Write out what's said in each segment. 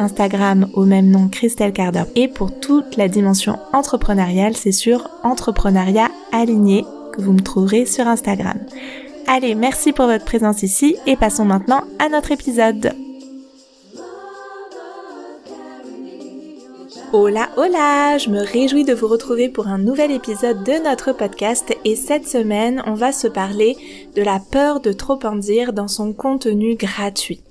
Instagram au même nom Christelle Carder. Et pour toute la dimension entrepreneuriale, c'est sur Entrepreneuriat Aligné que vous me trouverez sur Instagram. Allez, merci pour votre présence ici et passons maintenant à notre épisode. Hola hola, je me réjouis de vous retrouver pour un nouvel épisode de notre podcast et cette semaine on va se parler de la peur de trop en dire dans son contenu gratuit.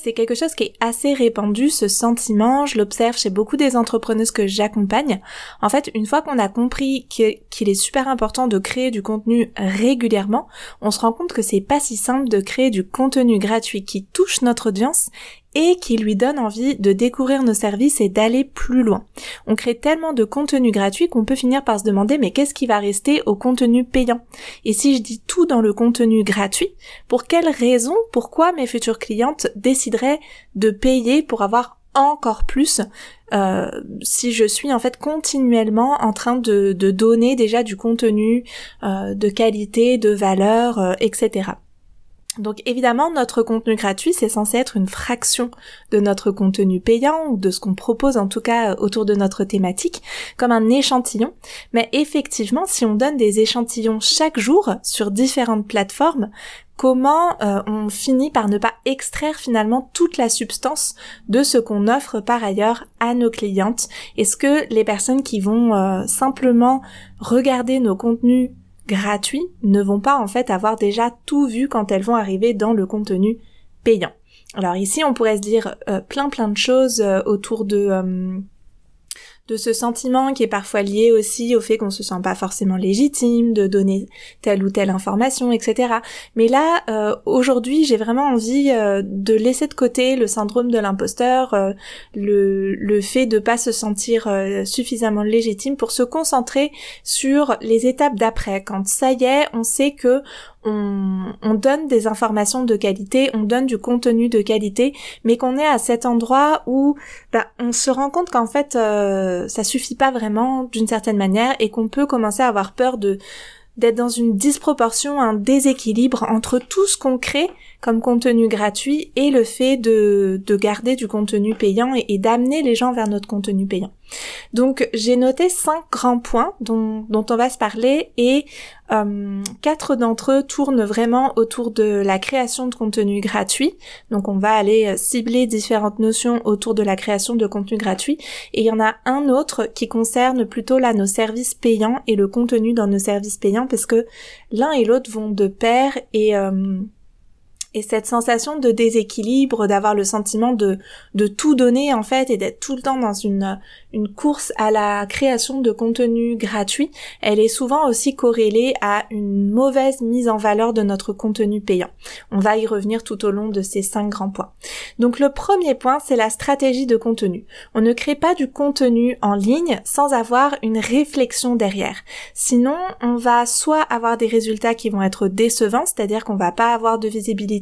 C'est quelque chose qui est assez répandu, ce sentiment, je l'observe chez beaucoup des entrepreneuses que j'accompagne. En fait, une fois qu'on a compris qu'il est super important de créer du contenu régulièrement, on se rend compte que c'est pas si simple de créer du contenu gratuit qui touche notre audience et qui lui donne envie de découvrir nos services et d'aller plus loin. On crée tellement de contenu gratuit qu'on peut finir par se demander mais qu'est-ce qui va rester au contenu payant? Et si je dis tout dans le contenu gratuit, pour quelle raison, pourquoi mes futures clientes décideraient de payer pour avoir encore plus euh, si je suis en fait continuellement en train de, donner déjà du contenu euh, de qualité, de valeur, euh, etc. Donc évidemment, notre contenu gratuit, c'est censé être une fraction de notre contenu payant ou de ce qu'on propose en tout cas autour de notre thématique, comme un échantillon. Mais effectivement, si on donne des échantillons chaque jour sur différentes plateformes, comment euh, on finit par ne pas extraire finalement toute la substance de ce qu'on offre par ailleurs à nos clientes? Est-ce que les personnes qui vont euh, simplement regarder nos contenus gratuits ne vont pas en fait avoir déjà tout vu quand elles vont arriver dans le contenu payant. Alors ici on pourrait se dire euh, plein plein de choses euh, autour de euh, de ce sentiment qui est parfois lié aussi au fait qu'on se sent pas forcément légitime de donner telle ou telle information, etc. Mais là, euh, aujourd'hui, j'ai vraiment envie euh, de laisser de côté le syndrome de l'imposteur, euh, le, le fait de pas se sentir suffisamment légitime pour se concentrer sur les étapes d'après. Quand ça y est, on sait que on, donne des informations de qualité, on donne du contenu de qualité, mais qu'on est à cet endroit où bah, on se rend compte qu'en fait euh, ça suffit pas vraiment d'une certaine manière et qu'on peut commencer à avoir peur de d'être dans une disproportion, un déséquilibre entre tout ce qu'on crée comme contenu gratuit et le fait de, de garder du contenu payant et, d'amener les gens vers notre contenu payant. Donc j'ai noté cinq grands points dont, dont on va se parler et euh, quatre d'entre eux tournent vraiment autour de la création de contenu gratuit. Donc on va aller euh, cibler différentes notions autour de la création de contenu gratuit et il y en a un autre qui concerne plutôt là nos services payants et le contenu dans nos services payants parce que l'un et l'autre vont de pair et euh, et cette sensation de déséquilibre, d'avoir le sentiment de, de tout donner en fait et d'être tout le temps dans une, une course à la création de contenu gratuit, elle est souvent aussi corrélée à une mauvaise mise en valeur de notre contenu payant. On va y revenir tout au long de ces cinq grands points. Donc le premier point, c'est la stratégie de contenu. On ne crée pas du contenu en ligne sans avoir une réflexion derrière. Sinon, on va soit avoir des résultats qui vont être décevants, c'est-à-dire qu'on va pas avoir de visibilité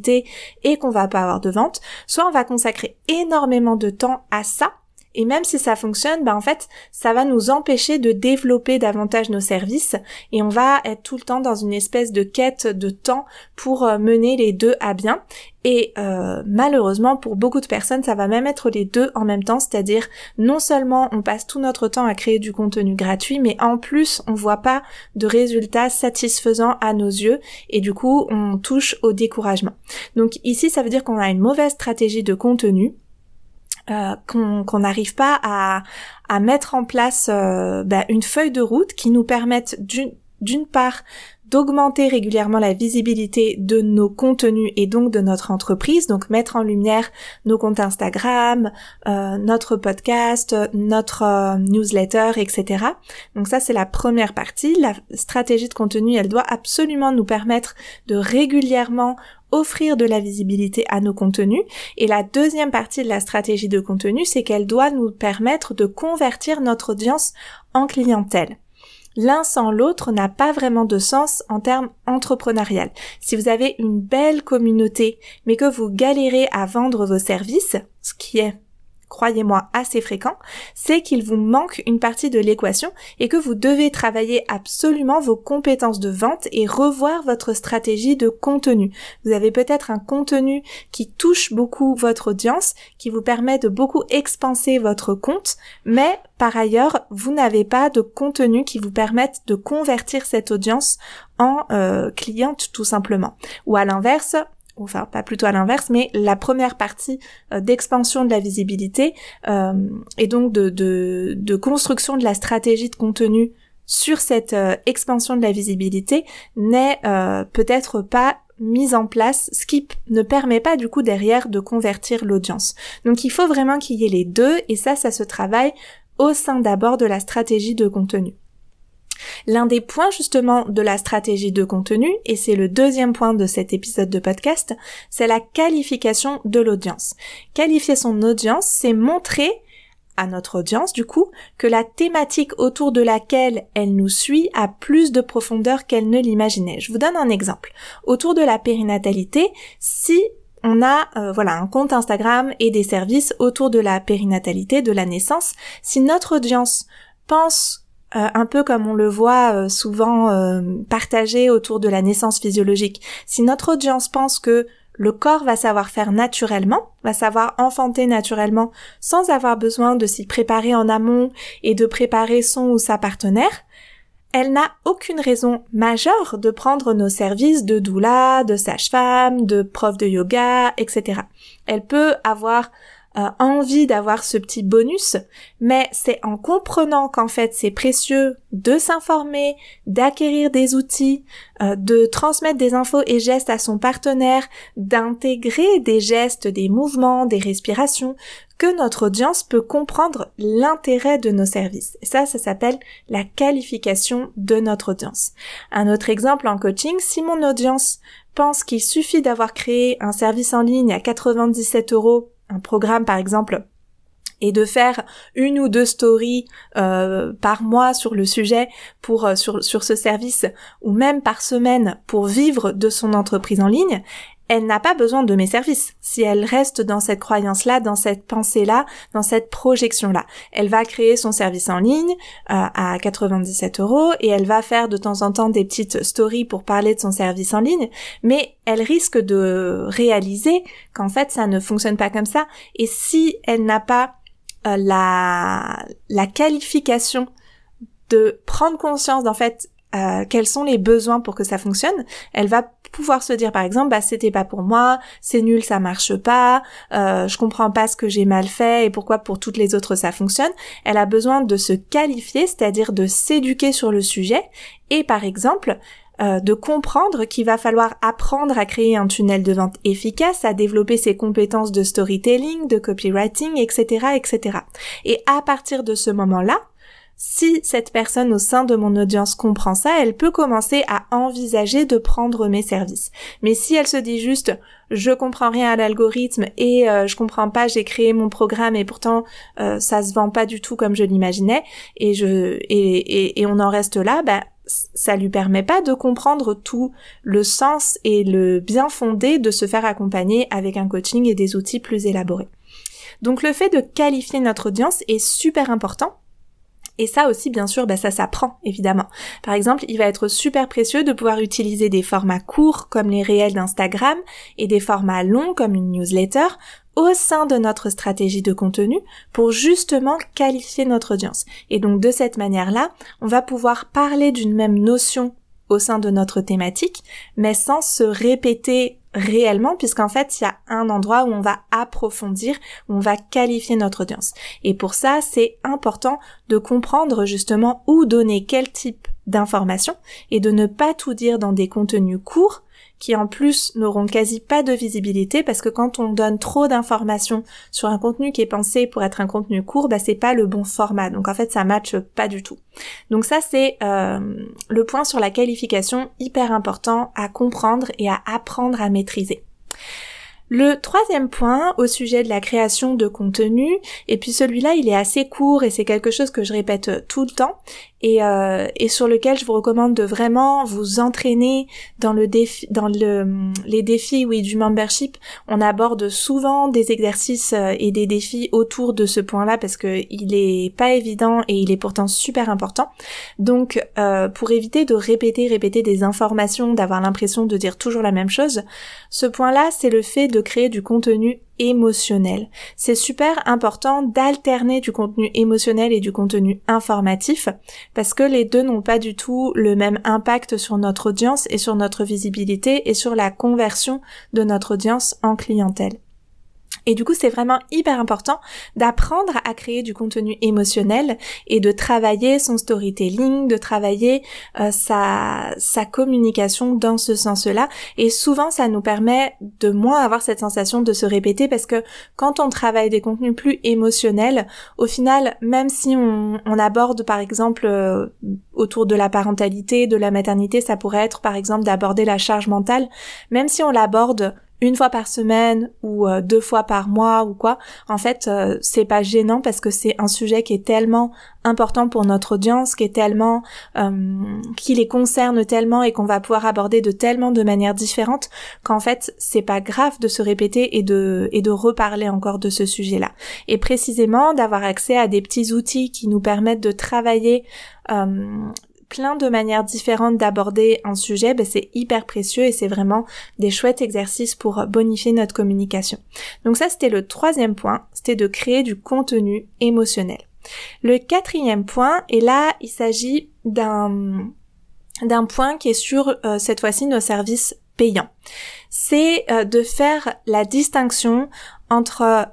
et qu'on va pas avoir de vente, soit on va consacrer énormément de temps à ça et même si ça fonctionne, bah en fait, ça va nous empêcher de développer davantage nos services et on va être tout le temps dans une espèce de quête de temps pour euh, mener les deux à bien. Et euh, malheureusement, pour beaucoup de personnes, ça va même être les deux en même temps, c'est-à-dire non seulement on passe tout notre temps à créer du contenu gratuit, mais en plus on voit pas de résultats satisfaisants à nos yeux et du coup on touche au découragement. Donc ici, ça veut dire qu'on a une mauvaise stratégie de contenu euh, qu'on n'arrive pas à, mettre en place euh, bah, une feuille de route qui nous permette d'une part d'augmenter régulièrement la visibilité de nos contenus et donc de notre entreprise, donc mettre en lumière nos comptes Instagram, euh, notre podcast, notre euh, newsletter, etc. Donc ça c'est la première partie. La stratégie de contenu, elle doit absolument nous permettre de régulièrement offrir de la visibilité à nos contenus. Et la deuxième partie de la stratégie de contenu, c'est qu'elle doit nous permettre de convertir notre audience en clientèle l'un sans l'autre n'a pas vraiment de sens en termes entrepreneurial. Si vous avez une belle communauté, mais que vous galérez à vendre vos services, ce qui est croyez-moi, assez fréquent, c'est qu'il vous manque une partie de l'équation et que vous devez travailler absolument vos compétences de vente et revoir votre stratégie de contenu. Vous avez peut-être un contenu qui touche beaucoup votre audience, qui vous permet de beaucoup expanser votre compte, mais par ailleurs, vous n'avez pas de contenu qui vous permette de convertir cette audience en euh, cliente tout simplement. Ou à l'inverse, enfin pas plutôt à l'inverse, mais la première partie euh, d'expansion de la visibilité euh, et donc de, construction de la stratégie de contenu sur cette euh, expansion de la visibilité n'est peut-être pas mise en place, ce qui ne permet pas du coup derrière de convertir l'audience. Donc il faut vraiment qu'il y ait les deux et ça, ça se travaille au sein d'abord de la stratégie de contenu. L'un des points justement de la stratégie de contenu, et c'est le deuxième point de cet épisode de podcast, c'est la qualification de l'audience. Qualifier son audience, c'est montrer à notre audience du coup que la thématique autour de laquelle elle nous suit a plus de profondeur qu'elle ne l'imaginait. Je vous donne un exemple. Autour de la périnatalité, si on a euh, voilà un compte Instagram et des services autour de la périnatalité, de la naissance, si notre audience pense euh, un peu comme on le voit euh, souvent euh, partagé autour de la naissance physiologique. Si notre audience pense que le corps va savoir faire naturellement, va savoir enfanter naturellement sans avoir besoin de s'y préparer en amont et de préparer son ou sa partenaire, elle n'a aucune raison majeure de prendre nos services de doula, de sage-femme, de prof de yoga, etc. Elle peut avoir envie d'avoir ce petit bonus, mais c'est en comprenant qu'en fait c'est précieux de s'informer, d'acquérir des outils, euh, de transmettre des infos et gestes à son partenaire, d'intégrer des gestes, des mouvements, des respirations, que notre audience peut comprendre l'intérêt de nos services. Et ça, ça s'appelle la qualification de notre audience. Un autre exemple en coaching, si mon audience pense qu'il suffit d'avoir créé un service en ligne à 97 euros un programme par exemple et de faire une ou deux stories euh, par mois sur le sujet pour euh, sur, sur ce service ou même par semaine pour vivre de son entreprise en ligne, elle n'a pas besoin de mes services si elle reste dans cette croyance-là, dans cette pensée-là, dans cette projection-là. Elle va créer son service en ligne euh, à 97 euros et elle va faire de temps en temps des petites stories pour parler de son service en ligne, mais elle risque de réaliser qu'en fait ça ne fonctionne pas comme ça et si elle n'a pas euh, la, qualification de prendre conscience d'en fait euh, quels sont les besoins pour que ça fonctionne, elle va pouvoir se dire par exemple bah c'était pas pour moi, c'est nul, ça marche pas, euh, je comprends pas ce que j'ai mal fait et pourquoi pour toutes les autres ça fonctionne. Elle a besoin de se qualifier, c'est-à-dire de s'éduquer sur le sujet et par exemple euh, de comprendre qu'il va falloir apprendre à créer un tunnel de vente efficace, à développer ses compétences de storytelling, de copywriting, etc., etc. Et à partir de ce moment-là, si cette personne au sein de mon audience comprend ça, elle peut commencer à envisager de prendre mes services. Mais si elle se dit juste je comprends rien à l'algorithme et euh, je comprends pas, j'ai créé mon programme et pourtant euh, ça se vend pas du tout comme je l'imaginais et on en reste là, bah ça lui permet pas de comprendre tout le sens et le bien fondé de se faire accompagner avec un coaching et des outils plus élaborés. Donc le fait de qualifier notre audience est super important et ça aussi, bien sûr, bah, ça s'apprend, évidemment. Par exemple, il va être super précieux de pouvoir utiliser des formats courts comme les réels d'Instagram et des formats longs comme une newsletter au sein de notre stratégie de contenu pour justement qualifier notre audience. Et donc de cette manière-là, on va pouvoir parler d'une même notion au sein de notre thématique, mais sans se répéter réellement puisqu'en fait il y a un endroit où on va approfondir, où on va qualifier notre audience. Et pour ça, c'est important de comprendre justement où donner quel type d'informations et de ne pas tout dire dans des contenus courts qui en plus n'auront quasi pas de visibilité parce que quand on donne trop d'informations sur un contenu qui est pensé pour être un contenu court, bah c'est pas le bon format. Donc en fait ça matche pas du tout. Donc ça c'est euh, le point sur la qualification hyper important à comprendre et à apprendre à maîtriser. Le troisième point au sujet de la création de contenu, et puis celui-là il est assez court et c'est quelque chose que je répète tout le temps, et, euh, et, sur lequel je vous recommande de vraiment vous entraîner dans le défi, dans le, les défis oui du membership. On aborde souvent des exercices euh, et des défis autour de ce point-là parce que il est pas évident et il est pourtant super important. Donc euh, pour éviter de répéter, répéter des informations, d'avoir l'impression de dire toujours la même chose, ce point-là c'est le fait de créer du contenu émotionnel. C'est super important d'alterner du contenu émotionnel et du contenu informatif parce que les deux n'ont pas du tout le même impact sur notre audience et sur notre visibilité et sur la conversion de notre audience en clientèle. Et du coup, c'est vraiment hyper important d'apprendre à créer du contenu émotionnel et de travailler son storytelling, de travailler euh, sa, sa communication dans ce sens-là. Et souvent, ça nous permet de moins avoir cette sensation de se répéter parce que quand on travaille des contenus plus émotionnels, au final, même si on, on aborde par exemple euh, autour de la parentalité, de la maternité, ça pourrait être par exemple d'aborder la charge mentale, même si on l'aborde une fois par semaine ou euh, deux fois par mois ou quoi, en fait, euh, c'est pas gênant parce que c'est un sujet qui est tellement important pour notre audience, qui est tellement, euh, qui les concerne tellement et qu'on va pouvoir aborder de tellement de manières différentes qu'en fait, c'est pas grave de se répéter et de et de reparler encore de ce sujet-là. Et précisément d'avoir accès à des petits outils qui nous permettent de travailler plein de manières différentes d'aborder un sujet, ben c'est hyper précieux et c'est vraiment des chouettes exercices pour bonifier notre communication. Donc ça, c'était le troisième point, c'était de créer du contenu émotionnel. Le quatrième point, et là, il s'agit d'un d'un point qui est sur euh, cette fois-ci nos services payants. C'est euh, de faire la distinction entre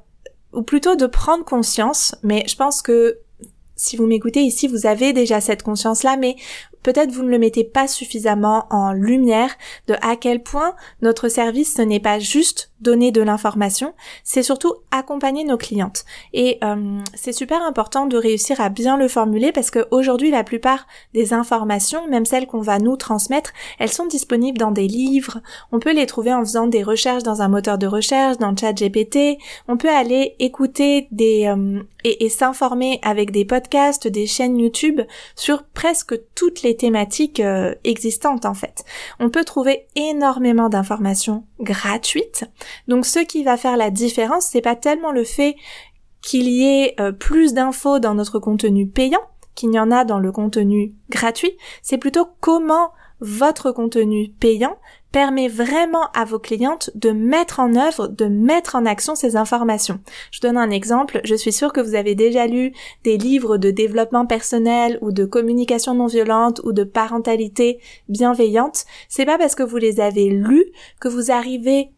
ou plutôt de prendre conscience, mais je pense que si vous m'écoutez ici, vous avez déjà cette conscience-là, mais peut-être vous ne le mettez pas suffisamment en lumière de à quel point notre service ce n'est pas juste donner de l'information, c'est surtout accompagner nos clientes. Et euh, c'est super important de réussir à bien le formuler parce qu'aujourd'hui la plupart des informations, même celles qu'on va nous transmettre, elles sont disponibles dans des livres. On peut les trouver en faisant des recherches dans un moteur de recherche, dans le chat GPT. On peut aller écouter des euh, et, et s'informer avec des podcasts, des chaînes YouTube sur presque toutes les thématiques euh, existantes en fait. On peut trouver énormément d'informations gratuites. Donc ce qui va faire la différence, c'est pas tellement le fait qu'il y ait euh, plus d'infos dans notre contenu payant qu'il n'y en a dans le contenu gratuit, c'est plutôt comment votre contenu payant permet vraiment à vos clientes de mettre en œuvre, de mettre en action ces informations. Je donne un exemple, je suis sûre que vous avez déjà lu des livres de développement personnel ou de communication non violente ou de parentalité bienveillante. C'est pas parce que vous les avez lus que vous arrivez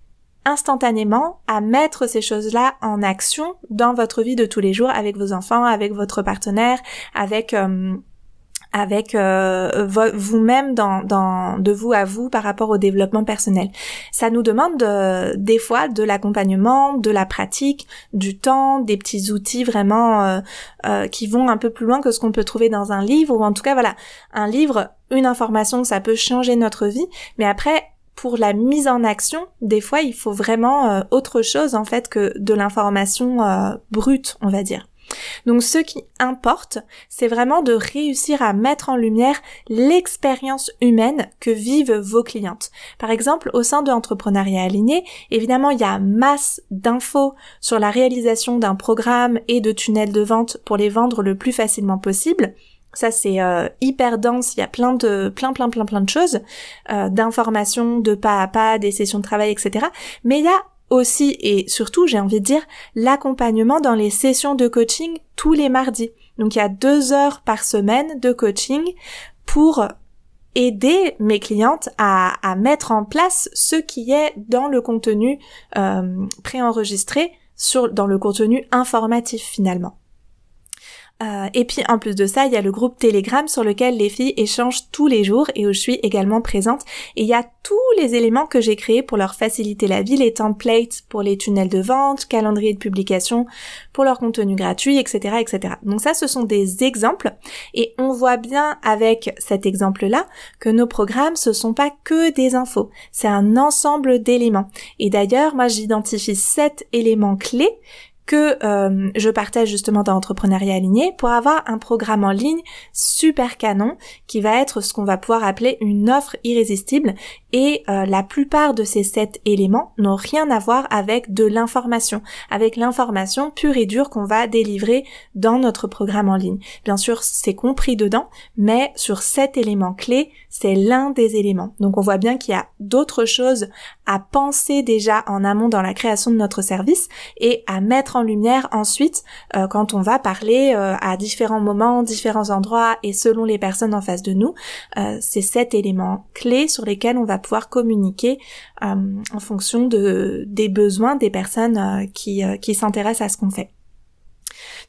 instantanément à mettre ces choses-là en action dans votre vie de tous les jours avec vos enfants, avec votre partenaire, avec euh, avec euh, vous-même dans, dans, de vous à vous par rapport au développement personnel. Ça nous demande des fois de l'accompagnement, de la pratique, du temps, des petits outils vraiment euh, euh, qui vont un peu plus loin que ce qu'on peut trouver dans un livre ou en tout cas voilà un livre, une information, ça peut changer notre vie, mais après pour la mise en action, des fois il faut vraiment autre chose en fait que de l'information brute, on va dire. Donc ce qui importe, c'est vraiment de réussir à mettre en lumière l'expérience humaine que vivent vos clientes. Par exemple, au sein de l'entrepreneuriat aligné, évidemment, il y a masse d'infos sur la réalisation d'un programme et de tunnels de vente pour les vendre le plus facilement possible. Ça c'est euh, hyper dense, il y a plein de plein plein plein plein de choses, euh, d'informations, de pas à pas, des sessions de travail, etc. Mais il y a aussi et surtout, j'ai envie de dire, l'accompagnement dans les sessions de coaching tous les mardis. Donc il y a deux heures par semaine de coaching pour aider mes clientes à, mettre en place ce qui est dans le contenu euh, préenregistré sur dans le contenu informatif finalement. Euh, et puis en plus de ça, il y a le groupe Telegram sur lequel les filles échangent tous les jours et où je suis également présente. Et il y a tous les éléments que j'ai créés pour leur faciliter la vie, les templates pour les tunnels de vente, calendrier de publication pour leur contenu gratuit, etc., etc. Donc ça, ce sont des exemples et on voit bien avec cet exemple-là que nos programmes, ce sont pas que des infos, c'est un ensemble d'éléments. Et d'ailleurs, moi, j'identifie sept éléments clés que euh, je partage justement dans Entrepreneuriat Aligné pour avoir un programme en ligne super canon qui va être ce qu'on va pouvoir appeler une offre irrésistible et euh, la plupart de ces sept éléments n'ont rien à voir avec de l'information, avec l'information pure et dure qu'on va délivrer dans notre programme en ligne. Bien sûr, c'est compris dedans, mais sur sept éléments clés, c'est l'un des éléments. Donc on voit bien qu'il y a d'autres choses à penser déjà en amont dans la création de notre service et à mettre en lumière ensuite euh, quand on va parler euh, à différents moments, différents endroits et selon les personnes en face de nous. c'est sept éléments clés sur lesquels on va pouvoir communiquer euh, en fonction de, des besoins des personnes euh, qui, euh, qui s'intéressent à ce qu'on fait.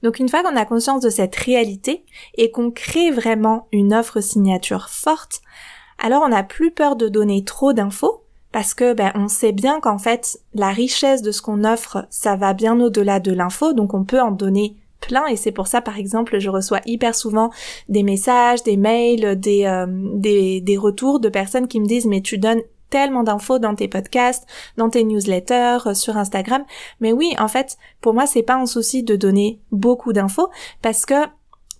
Donc une fois qu'on a conscience de cette réalité et qu'on crée vraiment une offre signature forte, alors on n'a plus peur de donner trop d'infos parce que ben on sait bien qu'en fait la richesse de ce qu'on offre ça va bien au-delà de l'info donc on peut en donner plein et c'est pour ça par exemple je reçois hyper souvent des messages, des mails, des, euh, des, des retours de personnes qui me disent mais tu donnes tellement d'infos dans tes podcasts, dans tes newsletters, euh, sur Instagram. Mais oui, en fait, pour moi, c'est pas un souci de donner beaucoup d'infos parce que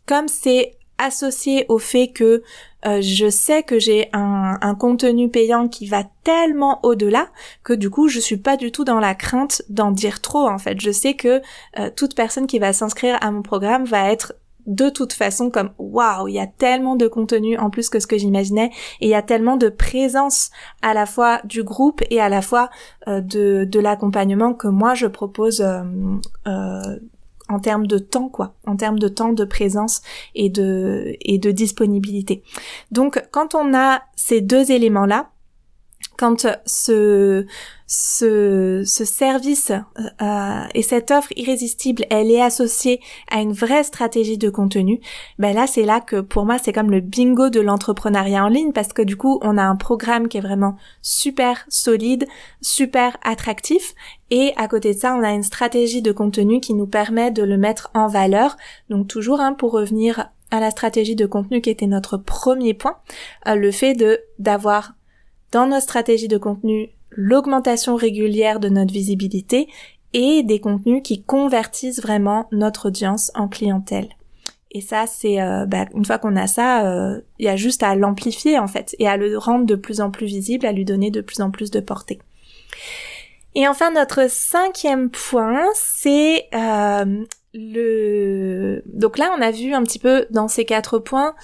comme c'est associé au fait que euh, je sais que j'ai un, contenu payant qui va tellement au-delà que du coup je suis pas du tout dans la crainte d'en dire trop en fait. Je sais que euh, toute personne qui va s'inscrire à mon programme va être de toute façon comme waouh, il y a tellement de contenu en plus que ce que j'imaginais et il y a tellement de présence à la fois du groupe et à la fois euh, de, de l'accompagnement que moi je propose en termes de temps quoi, en termes de temps de présence et de et de disponibilité. Donc quand on a ces deux éléments là, quand ce ce, ce service euh, et cette offre irrésistible, elle est associée à une vraie stratégie de contenu, ben là c'est là que pour moi c'est comme le bingo de l'entrepreneuriat en ligne parce que du coup on a un programme qui est vraiment super solide, super attractif et à côté de ça on a une stratégie de contenu qui nous permet de le mettre en valeur. Donc toujours hein, pour revenir à la stratégie de contenu qui était notre premier point, euh, le fait de d'avoir dans nos stratégies de contenu l'augmentation régulière de notre visibilité et des contenus qui convertissent vraiment notre audience en clientèle. Et ça, c'est euh, bah, une fois qu'on a ça, il euh, y a juste à l'amplifier en fait et à le rendre de plus en plus visible, à lui donner de plus en plus de portée. Et enfin, notre cinquième point, c'est euh, le. Donc là, on a vu un petit peu dans ces quatre points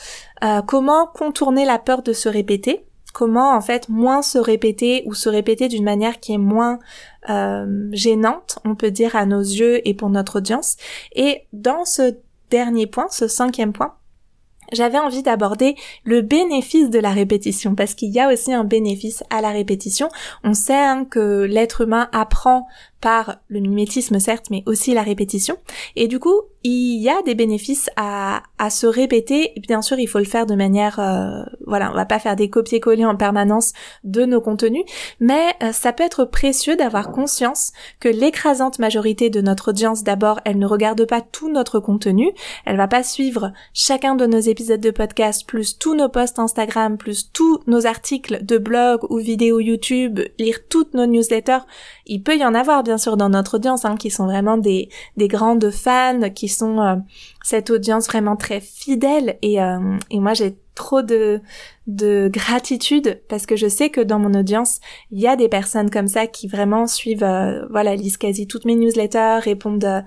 comment contourner la peur de se répéter comment en fait moins se répéter ou se répéter d'une manière qui est moins euh, gênante, on peut dire à nos yeux et pour notre audience. Et dans ce dernier point, ce cinquième point, j'avais envie d'aborder le bénéfice de la répétition parce qu'il y a aussi un bénéfice à la répétition. On sait hein, que l'être humain apprend par le mimétisme certes, mais aussi la répétition. Et du coup, il y a des bénéfices à, à se répéter. Bien sûr, il faut le faire de manière, euh, voilà, on va pas faire des copier-coller en permanence de nos contenus, mais euh, ça peut être précieux d'avoir conscience que l'écrasante majorité de notre audience, d'abord, elle ne regarde pas tout notre contenu, elle va pas suivre chacun de nos épisodes de podcast, plus tous nos posts Instagram, plus tous nos articles de blog ou vidéos YouTube, lire toutes nos newsletters. Il peut y en avoir, sûr, dans notre audience, hein, qui sont vraiment des, des grandes fans, qui sont euh, cette audience vraiment très fidèle et, euh, et moi j'ai trop de, de gratitude parce que je sais que dans mon audience, il y a des personnes comme ça qui vraiment suivent, euh, voilà, lisent quasi toutes mes newsletters, répondent,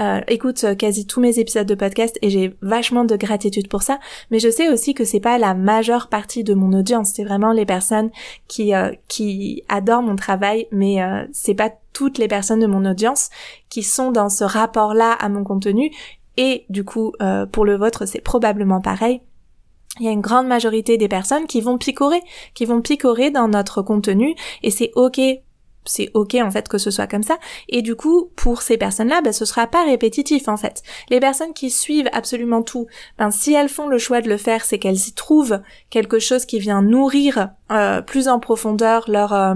euh, écoutent quasi tous mes épisodes de podcast et j'ai vachement de gratitude pour ça. Mais je sais aussi que c'est pas la majeure partie de mon audience. C'est vraiment les personnes qui qui adorent mon travail, mais c'est pas toutes les personnes de mon audience qui sont dans ce rapport-là à mon contenu. Et du coup, euh, pour le vôtre, c'est probablement pareil. il y a une grande majorité des personnes qui vont picorer, qui vont picorer dans notre contenu. Et c'est ok c'est ok en fait que ce soit comme ça. Et du coup pour ces personnes-là ben ce sera pas répétitif en fait. Les personnes qui suivent absolument tout ben si elles font le choix de le faire c'est qu'elles y trouvent quelque chose qui vient nourrir euh, plus en profondeur leur euh,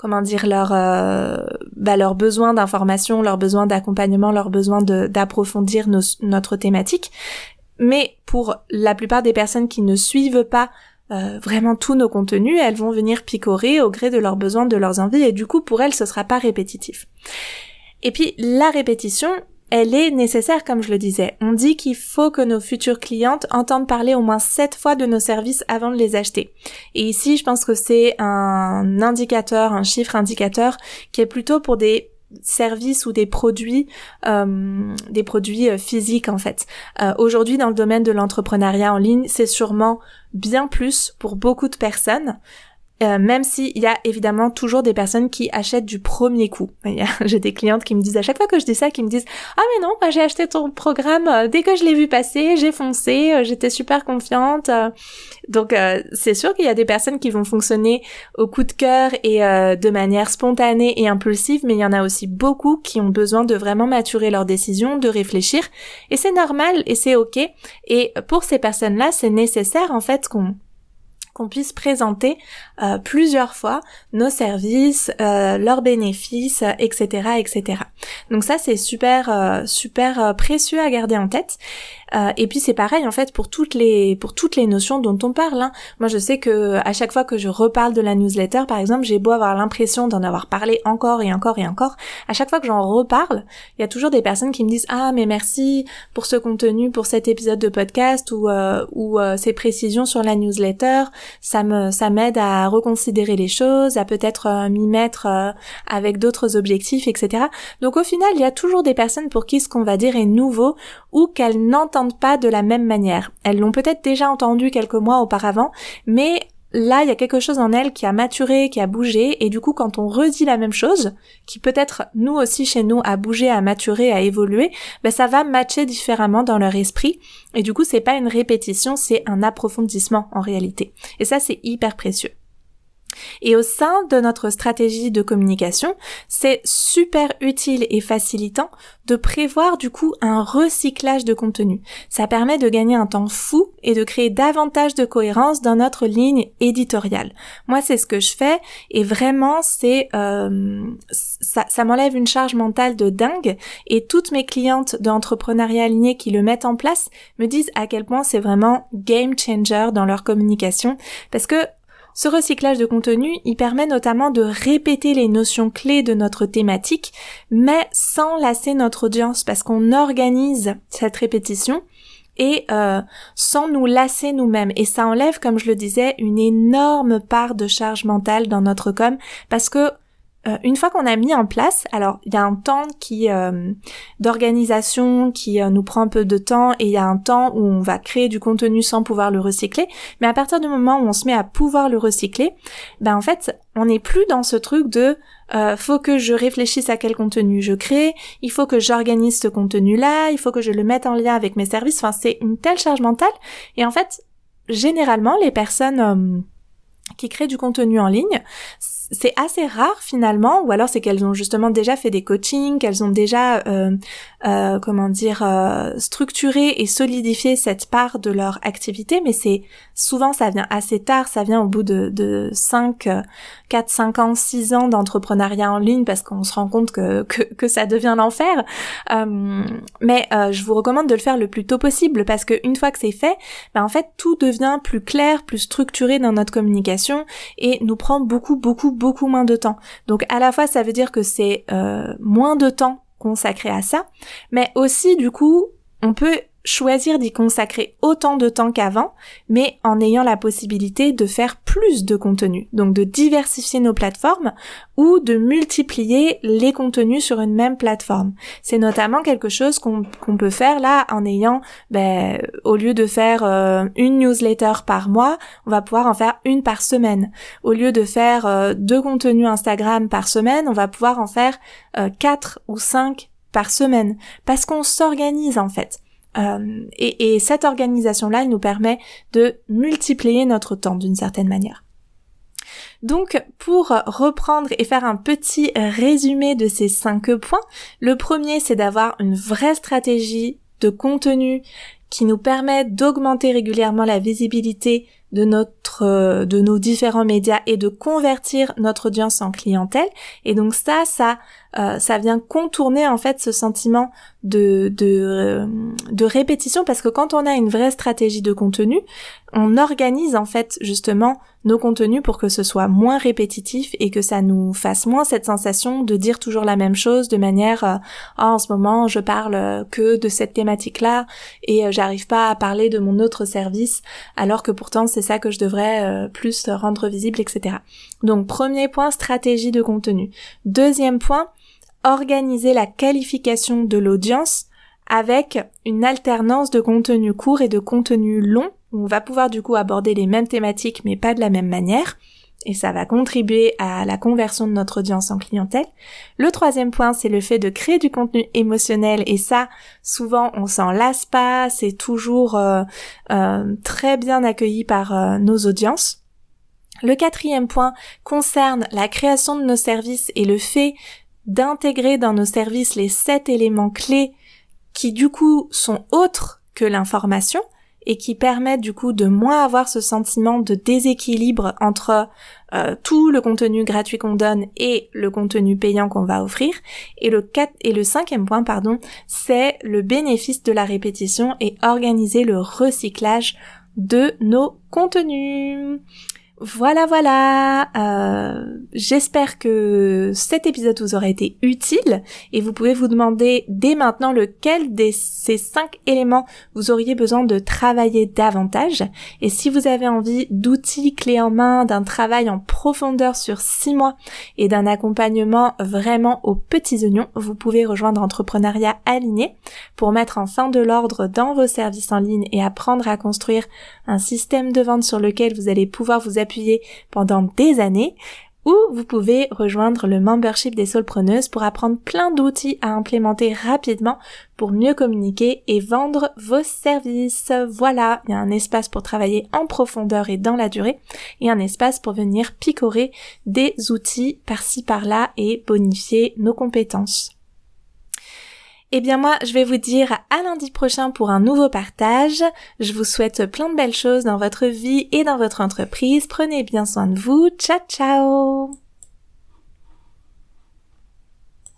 comment dire leur euh, bah, besoin d'information leur besoin d'accompagnement leur besoin d'approfondir notre thématique mais pour la plupart des personnes qui ne suivent pas euh, vraiment tous nos contenus, elles vont venir picorer au gré de leurs besoins, de leurs envies, et du coup pour elles ce sera pas répétitif. Et puis la répétition, elle est nécessaire comme je le disais. On dit qu'il faut que nos futures clientes entendent parler au moins sept fois de nos services avant de les acheter. Et ici, je pense que c'est un indicateur, un chiffre indicateur qui est plutôt pour des services ou des produits, euh, des produits euh, physiques en fait. Euh, aujourd'hui, dans le domaine de l'entrepreneuriat en ligne, c'est sûrement bien plus pour beaucoup de personnes. Euh, même s'il y a évidemment toujours des personnes qui achètent du premier coup. J'ai des clientes qui me disent à chaque fois que je dis ça, qui me disent ah mais non, j'ai acheté ton programme euh, dès que je l'ai vu passer, j'ai foncé, euh, j'étais super confiante. Donc c'est sûr qu'il y a des personnes qui vont fonctionner au coup de cœur et de manière spontanée et impulsive, mais il y en a aussi beaucoup qui ont besoin de vraiment maturer leurs décisions, de réfléchir, et c'est normal et c'est ok. Et pour ces personnes-là, c'est nécessaire en fait qu'on qu'on puisse présenter euh, plusieurs fois nos services, euh, leurs bénéfices, etc., etc. Donc ça c'est super euh, super précieux à garder en tête. Et puis c'est pareil en fait pour toutes les pour toutes les notions dont on parle. Hein. Moi je sais que à chaque fois que je reparle de la newsletter par exemple, j'ai beau avoir l'impression d'en avoir parlé encore et encore et encore, à chaque fois que j'en reparle, il y a toujours des personnes qui me disent ah mais merci pour ce contenu, pour cet épisode de podcast ou ou ces précisions sur la newsletter ça me ça m'aide à reconsidérer les choses, à peut-être euh, m'y mettre euh, avec d'autres objectifs, etc. Donc au final, il y a toujours des personnes pour qui ce qu'on va dire est nouveau ou qu'elles n'entendent pas de la même manière. Elles l'ont peut-être déjà entendu quelques mois auparavant, mais là, il y a quelque chose en elle qui a maturé, qui a bougé, et du coup, quand on redit la même chose, qui peut-être nous aussi chez nous a bougé, a maturé, a évolué, ben ça va matcher différemment dans leur esprit, et du coup, c'est pas une répétition, c'est un approfondissement en réalité. Et ça, c'est hyper précieux. Et au sein de notre stratégie de communication, c'est super utile et facilitant de prévoir du coup un recyclage de contenu. Ça permet de gagner un temps fou et de créer davantage de cohérence dans notre ligne éditoriale. Moi, c'est ce que je fais et vraiment, c'est euh, ça, m'enlève une charge mentale de dingue et toutes mes clientes d'entrepreneuriat aligné qui le mettent en place me disent à quel point c'est vraiment game changer dans leur communication parce que ce recyclage de contenu, il permet notamment de répéter les notions clés de notre thématique, mais sans lasser notre audience parce qu'on organise cette répétition et euh, sans nous lasser nous-mêmes. Et ça enlève, comme je le disais, une énorme part de charge mentale dans notre com parce que euh, une fois qu'on a mis en place, alors il y a un temps qui euh, d'organisation qui euh, nous prend un peu de temps et il y a un temps où on va créer du contenu sans pouvoir le recycler. Mais à partir du moment où on se met à pouvoir le recycler, ben en fait on n'est plus dans ce truc de faut que je réfléchisse à quel contenu je crée, il faut que j'organise ce contenu-là, il faut que je le mette en lien avec mes services. Enfin c'est une telle charge mentale et en fait généralement les personnes qui créent du contenu en ligne, c'est assez rare finalement, ou alors c'est qu'elles ont justement déjà fait des coachings, qu'elles ont déjà, euh, euh, comment dire, euh, structuré et solidifié cette part de leur activité, mais c'est souvent ça vient assez tard, ça vient au bout de, de 5, 4, 5 ans, 6 ans d'entrepreneuriat en ligne parce qu'on se rend compte que, que, ça devient l'enfer. Mais je vous recommande de le faire le plus tôt possible parce que une fois que c'est fait, ben en fait tout devient plus clair, plus structuré dans notre communication et nous prend beaucoup, beaucoup, beaucoup moins de temps. Donc à la fois ça veut dire que c'est euh, moins de temps consacré à ça, mais aussi du coup on peut choisir d'y consacrer autant de temps qu'avant, mais en ayant la possibilité de faire plus de contenu, donc de diversifier nos plateformes ou de multiplier les contenus sur une même plateforme. C'est notamment quelque chose qu'on peut faire là en ayant, ben, au lieu de faire euh, une newsletter par mois, on va pouvoir en faire une par semaine. Au lieu de faire euh, deux contenus Instagram par semaine, on va pouvoir en faire euh, quatre ou cinq par semaine, parce qu'on s'organise en fait Euh, et, et cette organisation-là, elle nous permet de multiplier notre temps d'une certaine manière. Donc, pour reprendre et faire un petit résumé de ces cinq points, le premier, c'est d'avoir une vraie stratégie de contenu qui nous permet d'augmenter régulièrement la visibilité de notre de nos différents médias et de convertir notre audience en clientèle et donc ça ça euh, ça vient contourner en fait ce sentiment de de, euh, de répétition parce que quand on a une vraie stratégie de contenu on organise en fait justement nos contenus pour que ce soit moins répétitif et que ça nous fasse moins cette sensation de dire toujours la même chose de manière euh, ah, en ce moment je parle que de cette thématique là et j'arrive pas à parler de mon autre service alors que pourtant c'est ça que je devrais plus rendre visible etc donc premier point stratégie de contenu. Deuxième point organiser la qualification de l'audience avec une alternance de contenu court et de contenu long. On va pouvoir du coup aborder les mêmes thématiques mais pas de la même manière. Et ça va contribuer à la conversion de notre audience en clientèle. Le troisième point, c'est le fait de créer du contenu émotionnel. Et ça, souvent, on s'en lasse pas. C'est toujours euh, euh, très bien accueilli par euh, nos audiences. Le quatrième point concerne la création de nos services et le fait d'intégrer dans nos services les sept éléments clés qui du coup sont autres que l'information et qui permettent du coup de moins avoir ce sentiment de déséquilibre entre euh, tout le contenu gratuit qu'on donne et le contenu payant qu'on va offrir. Et le quatre, et le cinquième point, pardon, c'est le bénéfice de la répétition et organiser le recyclage de nos contenus. Voilà, voilà. Euh, J'espère que cet épisode vous aura été utile et vous pouvez vous demander dès maintenant lequel de ces cinq éléments vous auriez besoin de travailler davantage. Et si vous avez envie d'outils clés en main, d'un travail en profondeur sur six mois et d'un accompagnement vraiment aux petits oignons, vous pouvez rejoindre Entrepreneuriat Aligné pour mettre en fin de l'ordre dans vos services en ligne et apprendre à construire un système de vente sur lequel vous allez pouvoir vous appuyer pendant des années ou vous pouvez rejoindre le membership des solpreneuses pour apprendre plein d'outils à implémenter rapidement pour mieux communiquer et vendre vos services. Voilà, il y a un espace pour travailler en profondeur et dans la durée et un espace pour venir picorer des outils par-ci par-là et bonifier nos compétences. Eh bien moi, je vais vous dire à lundi prochain pour un nouveau partage. Je vous souhaite plein de belles choses dans votre vie et dans votre entreprise. Prenez bien soin de vous. Ciao ciao